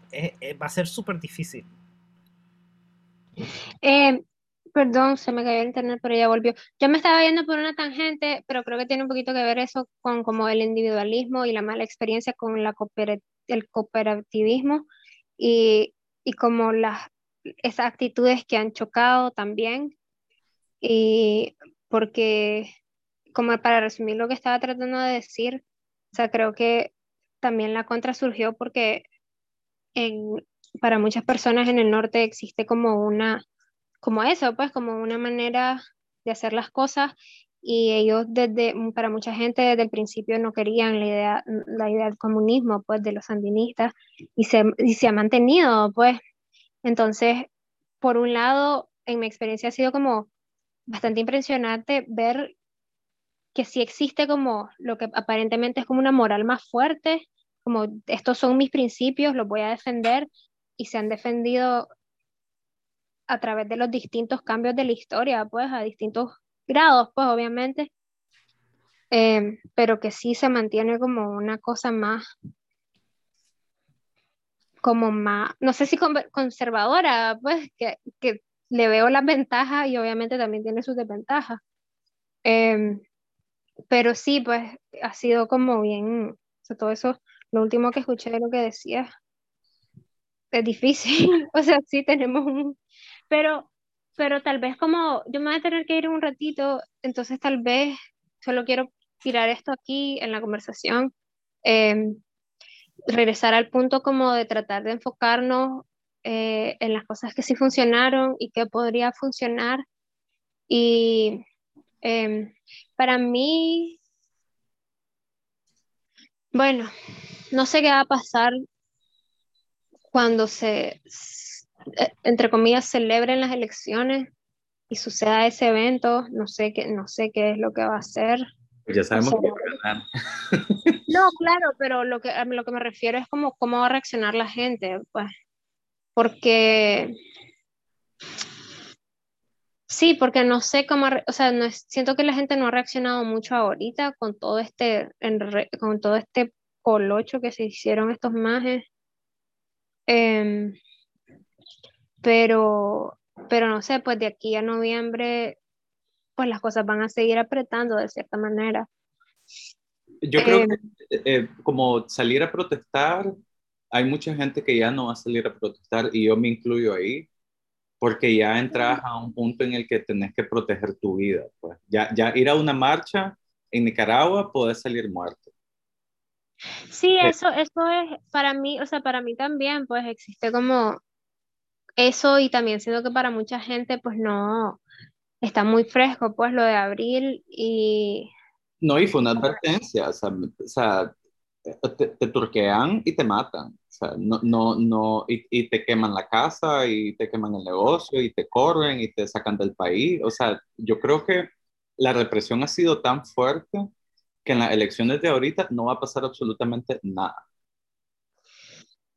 va a ser súper difícil. Eh, Perdón, se me cayó el internet, pero ya volvió. Yo me estaba yendo por una tangente, pero creo que tiene un poquito que ver eso con como el individualismo y la mala experiencia con la el cooperativismo y, y como las, esas actitudes que han chocado también. Y porque, como para resumir lo que estaba tratando de decir, o sea, creo que también la contra surgió porque en, para muchas personas en el norte existe como una como eso, pues como una manera de hacer las cosas y ellos desde, para mucha gente desde el principio no querían la idea, la idea del comunismo, pues de los sandinistas y se, y se ha mantenido, pues. Entonces, por un lado, en mi experiencia ha sido como bastante impresionante ver que sí existe como lo que aparentemente es como una moral más fuerte, como estos son mis principios, los voy a defender y se han defendido a través de los distintos cambios de la historia, pues a distintos grados, pues obviamente, em, pero que sí se mantiene como una cosa más, como más, no sé si conservadora, pues que, que le veo las ventajas y obviamente también tiene sus desventajas. Em, pero sí, pues ha sido como bien, o sea, todo eso, lo último que escuché de lo que decía, es difícil, *laughs* o sea, sí tenemos un, pero, pero tal vez como yo me voy a tener que ir un ratito, entonces tal vez solo quiero tirar esto aquí en la conversación, em, regresar al punto como de tratar de enfocarnos eh, en las cosas que sí funcionaron y que podría funcionar. Y em, para mí, bueno, no sé qué va a pasar cuando se, eh, entre comillas, celebren las elecciones y suceda ese evento, no sé qué, no sé qué es lo que va a hacer. Pues ya sabemos que *laughs* No, claro, pero lo que, a lo que me refiero es como cómo va a reaccionar la gente, pues, porque sí, porque no sé cómo, o sea, no siento que la gente no ha reaccionado mucho ahorita con todo este, con todo este colocho que se hicieron estos majes. Eh, pero, pero no sé, pues de aquí a noviembre, pues las cosas van a seguir apretando de cierta manera. Yo creo que eh, eh, como salir a protestar, hay mucha gente que ya no va a salir a protestar y yo me incluyo ahí. Porque ya entras a un punto en el que tenés que proteger tu vida. Pues. Ya, ya ir a una marcha en Nicaragua puedes salir muerto. Sí, eso, eso es para mí, o sea, para mí también, pues existe como eso y también siento que para mucha gente, pues no, está muy fresco, pues lo de abril y... No, y fue una advertencia, o sea, te, te, turquean y te matan, o sea, no, no, no, y, y, te queman la casa y te queman el negocio y te corren y te sacan del país, o sea, yo creo que la represión ha sido tan fuerte que en las elecciones de ahorita no va a pasar absolutamente nada.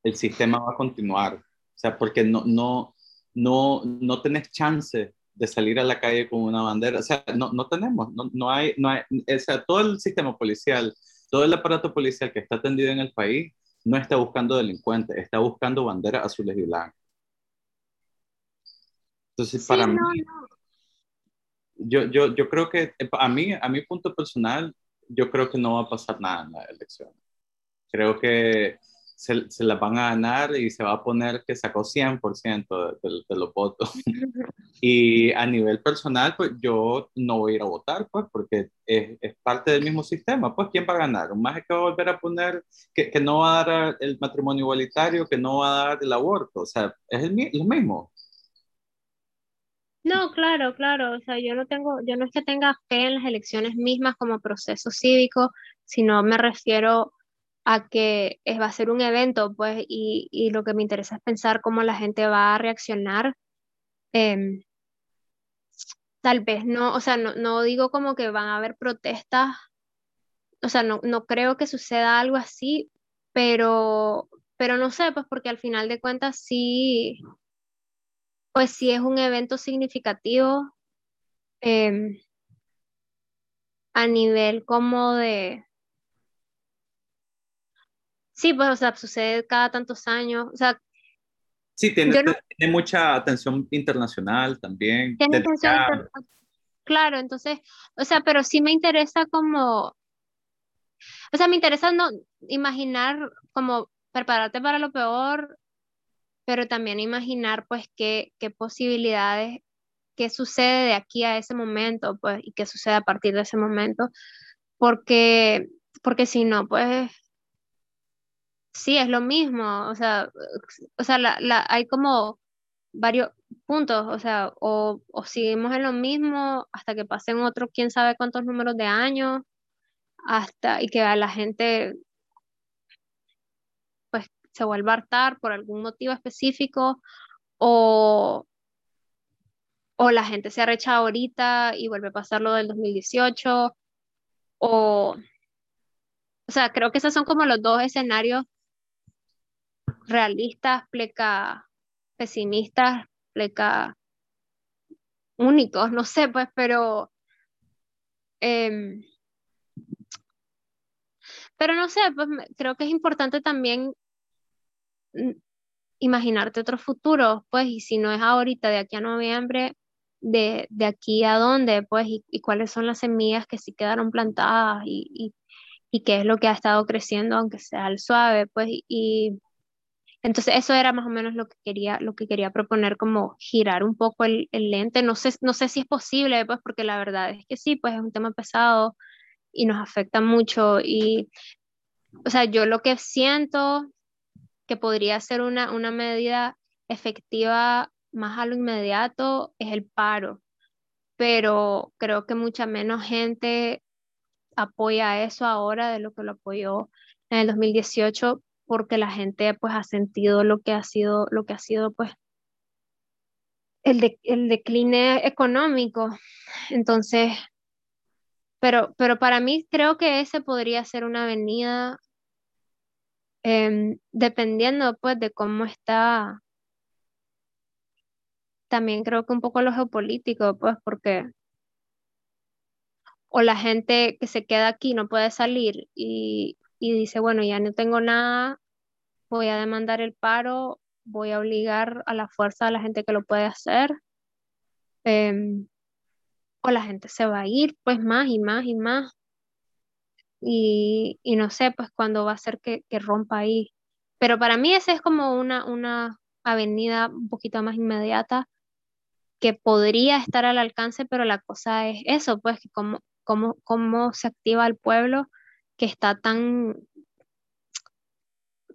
El sistema va a continuar, o sea, porque no, no, no, no tenés chance de salir a la calle con una bandera, o sea, no, no tenemos, no, no, hay, no hay, o sea, todo el sistema policial, todo el aparato policial que está atendido en el país no está buscando delincuentes, está buscando banderas azules y blancas. Entonces, para mí, Yo, yo, yo creo que a mí, a mi punto personal, yo creo que no va a pasar nada en la elección. Creo que se, se la van a ganar y se va a poner que sacó 100% de, de, los votos. *laughs* y a nivel personal, pues yo no voy a ir a votar, pues, porque es, es parte del mismo sistema. Pues, ¿quién va a ganar? ¿Un más que va a volver a poner que, que, no va a dar el matrimonio igualitario, que no va a dar el aborto? O sea, es el, lo mismo. No, claro, claro. O sea, yo no tengo, yo no es que tenga fe en las elecciones mismas como proceso cívico, sino me refiero a que es, va a ser un evento, pues, y, y, lo que me interesa es pensar cómo la gente va a reaccionar. Em, tal vez no, o sea, no, no digo como que van a haber protestas, o sea, no, no creo que suceda algo así, pero, pero no sé, pues porque al final de cuentas sí, pues sí es un evento significativo em, a nivel como de, Sí, pues, o sea, sucede cada tantos años. O sea, sí, tiene, tiene mucha atención internacional también. Tiene atención internacional. Claro, entonces, o sea, pero sí me interesa como, o sea, me interesa no imaginar como prepararte para lo peor, pero también imaginar pues qué, qué posibilidades, qué sucede de aquí a ese momento, pues, y qué sucede a partir de ese momento, porque, porque si no, pues Sí, es lo mismo, o sea, o sea la, la, hay como varios puntos, o sea, o, o seguimos en lo mismo hasta que pasen otros quién sabe cuántos números de años, hasta y que a la gente pues se vuelva a hartar por algún motivo específico, o, o la gente se arrecha ahorita y vuelve a pasar lo del 2018, o, o sea, creo que esos son como los dos escenarios realistas, pleca pesimistas, pleca únicos, no sé, pues, pero... Em, pero no sé, pues creo que es importante también mm, imaginarte otro futuro, pues, y si no es ahorita, de aquí a noviembre, de, de aquí a dónde, pues, y, cuáles son las semillas que sí quedaron plantadas y, y, y, qué es lo que ha estado creciendo, aunque sea al suave, pues, y, entonces eso era más o menos lo que quería, lo que quería proponer, como girar un poco el, lente. No sé, no sé si es posible, pues porque la verdad es que sí, pues es un tema pesado y nos afecta mucho. Y, o sea, yo lo que siento que podría ser una, una medida efectiva más a lo inmediato es el paro, pero creo que mucha menos gente apoya eso ahora de lo que lo apoyó en el 2018 porque la gente pues ha sentido lo que ha sido, lo que ha sido pues el, el decline económico. Entonces, pero, pero para mí creo que ese podría ser una avenida em, dependiendo pues de cómo está también creo que un poco lo geopolítico, pues porque o la gente que se queda aquí no puede salir y, y dice, bueno, ya no tengo nada, voy a demandar el paro, voy a obligar a la fuerza a la gente que lo puede hacer, em, o la gente se va a ir, pues más y más y más. Y, y no sé, pues cuándo va a ser que, que, rompa ahí. Pero para mí esa es como una, una avenida un poquito más inmediata que podría estar al alcance, pero la cosa es eso, pues, cómo, cómo, cómo se activa el pueblo que está tan,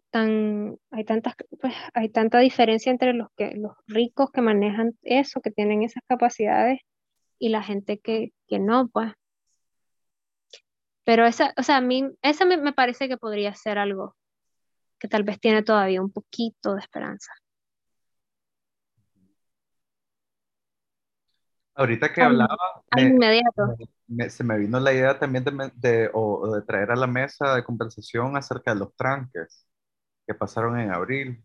tan, hay tantas, pues, hay tanta diferencia entre los que, los ricos que manejan eso, que tienen esas capacidades, y la gente que, que no, pues. Pero esa, o sea, a mí, esa me, me parece que podría ser algo que tal vez tiene todavía un poquito de esperanza. Ahorita que hablaba, se me vino la idea también de, de, o, de traer a la mesa de conversación acerca de los tranques que pasaron en abril.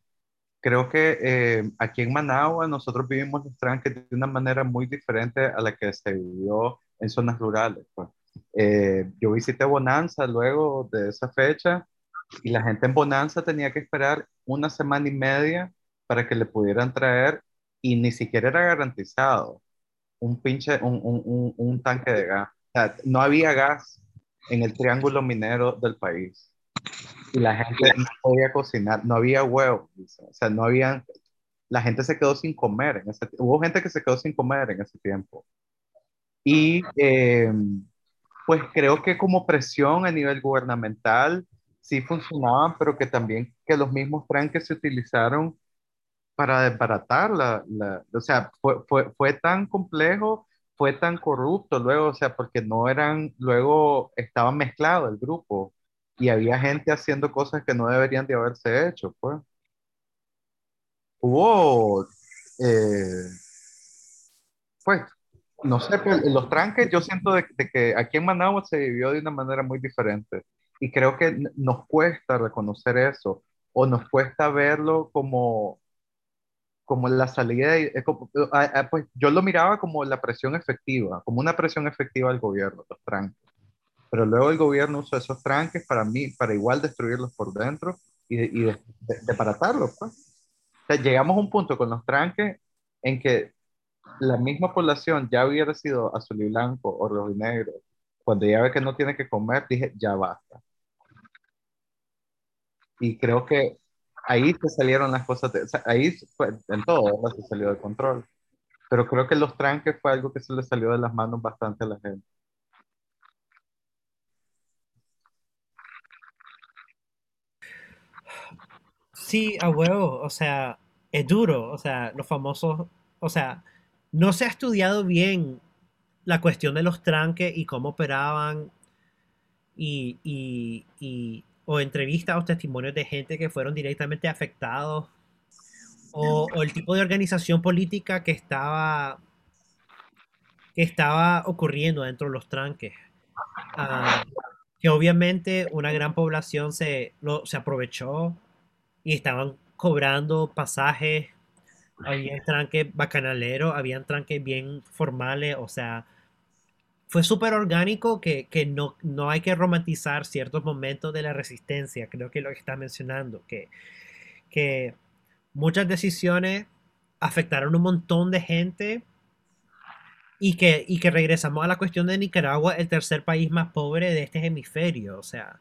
Creo que eh, aquí en Managua nosotros vivimos los tranques de una manera muy diferente a la que se vivió en zonas rurales. Pues. Eh, yo visité Bonanza luego de esa fecha y la gente en Bonanza tenía que esperar una semana y media para que le pudieran traer y ni siquiera era garantizado un pinche, un, un, un, tanque de gas. O sea, no había gas en el triángulo minero del país. Y la gente no podía cocinar, no había huevo. O sea, no había, la gente se quedó sin comer. En ese, hubo gente que se quedó sin comer en ese tiempo. Y eh, pues creo que como presión a nivel gubernamental sí funcionaban, pero que también que los mismos tranques se utilizaron para desbaratar la, la o sea, fue, fue, fue, tan complejo, fue tan corrupto luego, o sea, porque no eran, luego estaba mezclado el grupo y había gente haciendo cosas que no deberían de haberse hecho, pues. Hubo, eh, pues, no sé, pues, los tranques, yo siento de, de, que aquí en Managua se vivió de una manera muy diferente y creo que nos cuesta reconocer eso o nos cuesta verlo como como la salida, pues yo lo miraba como la presión efectiva, como una presión efectiva del gobierno, los tranques. Pero luego el gobierno usó esos tranques para mí, para igual destruirlos por dentro y, y de, desbaratarlos. Pues. llegamos a un punto con los tranques en que la misma población ya hubiera sido azul y blanco o rojo y negro. Cuando ya ve que no tiene que comer, dije, ya basta. Y creo que ahí se salieron las cosas, ahí fue, en todo se salió de control. Pero creo que los tranques fue algo que se le salió de las manos bastante a la gente. Sí, a huevo, o sea, es duro, o sea, los famosos, o sea, no se ha estudiado bien la cuestión de los tranques y cómo operaban y, y o entrevistas o testimonios de gente que fueron directamente afectados o, el tipo de organización política que estaba que estaba ocurriendo dentro de los tranques. Ah, que obviamente una gran población se, lo, se aprovechó y estaban cobrando pasajes. Había tranques bacanaleros, habían tranques bien formales, o sea, fue súper orgánico que, no, no, hay que romantizar ciertos momentos de la resistencia, creo que lo que está mencionando, que, que muchas decisiones afectaron un montón de gente y que, y que regresamos a la cuestión de Nicaragua, el tercer país más pobre de este hemisferio, o sea,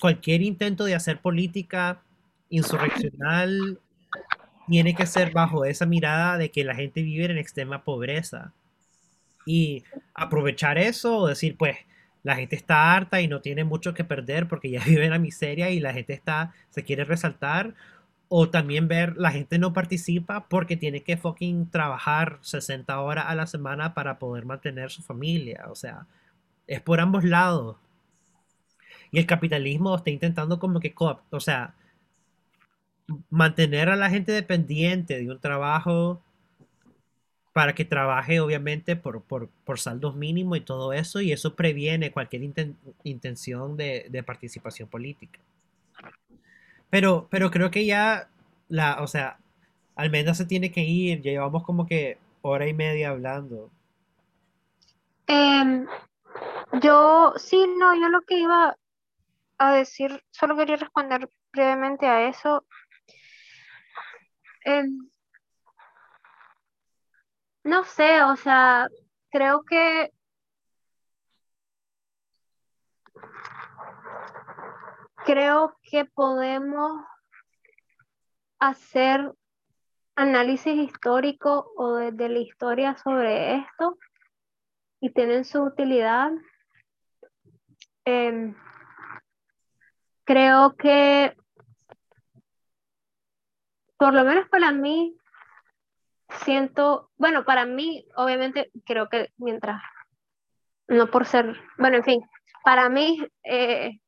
cualquier intento de hacer política insurreccional tiene que ser bajo esa mirada de que la gente vive en extrema pobreza y aprovechar eso o decir, pues, la gente está harta y no tiene mucho que perder porque ya *laughs* vive la miseria y la gente está, se quiere resaltar. O también ver, la gente no participa porque tiene que fucking trabajar 60 horas a la semana para poder mantener su familia. O sea, es por ambos lados. Y el capitalismo está intentando como que, o sea, mantener a la gente dependiente de un trabajo para que trabaje obviamente por, saldos mínimos y todo eso, y eso previene cualquier intención de, participación política. Pero, pero creo que ya, la, o sea, Almendra se tiene que ir, ya llevamos como que hora y media hablando. Em, yo, sí, no, yo lo que iba a decir, solo quería responder brevemente a eso. Em, no sé, o sea, creo que creo que podemos hacer análisis histórico o desde la historia sobre esto y tienen su utilidad. Em, creo que, por lo menos para mí, siento, bueno, para mí, obviamente, creo que mientras, no por ser, bueno, en fin, para mí, eh,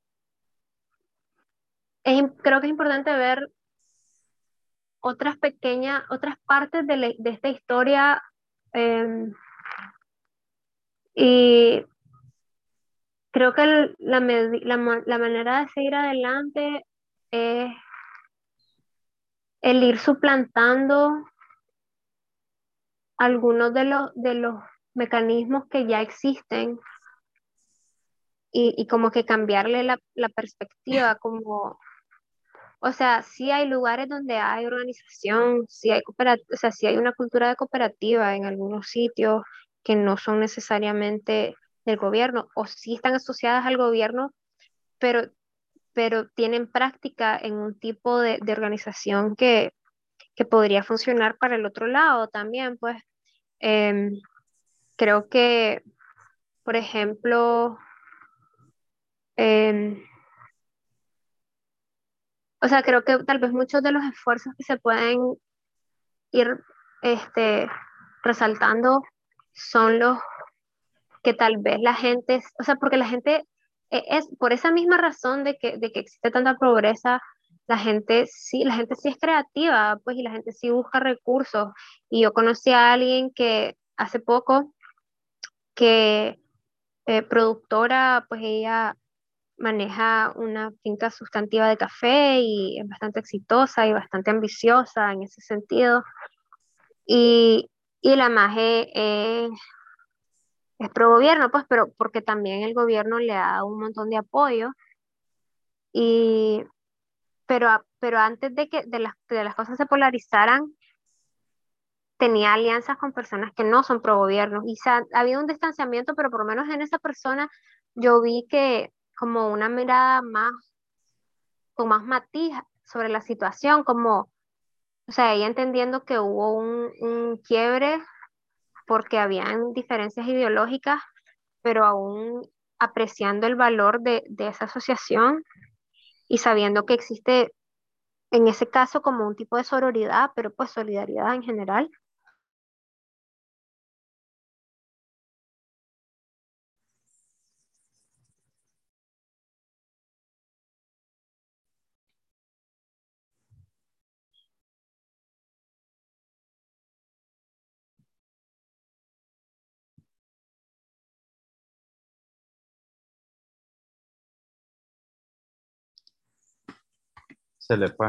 creo que es importante ver otras pequeñas, otras partes de, esta historia em, y creo que la, manera de seguir adelante es el ir suplantando algunos de los, de los mecanismos que ya existen y, como que cambiarle la, la perspectiva, *laughs* como o sea, sí hay lugares donde hay organización, sí hay, o sea, sí hay una cultura de cooperativa en algunos sitios que no son necesariamente del gobierno o sí están asociadas al gobierno, pero, pero tienen práctica en un tipo de, organización que, podría funcionar para el otro lado también, pues. Em, creo que, por ejemplo, em, o sea, creo que tal vez muchos de los esfuerzos que se pueden ir este, resaltando son los que tal vez la gente, o sea, porque la gente e, es por esa misma razón de que, de que existe tanta pobreza, la gente sí, la gente sí es creativa, pues, y la gente sí busca recursos. Y yo conocí a alguien que hace poco, que eh, productora, pues ella maneja una finca sustantiva de café y es bastante exitosa y bastante ambiciosa en ese sentido. Y, la MAGE es pro gobierno, pues, pero porque también el gobierno le ha dado un montón de apoyo. Y, pero, pero antes de que de las, de las cosas se polarizaran, tenía alianzas con personas que no son pro gobierno. Y ha, habido un distanciamiento, pero por lo menos en esa persona yo vi que como una mirada más, con más matiz sobre la situación, como, o sea, ella entendiendo que hubo un, quiebre porque habían diferencias ideológicas, pero aún apreciando el valor de, de esa asociación y sabiendo que existe en ese caso como un tipo de sororidad, pero pues solidaridad en general. Se le fue.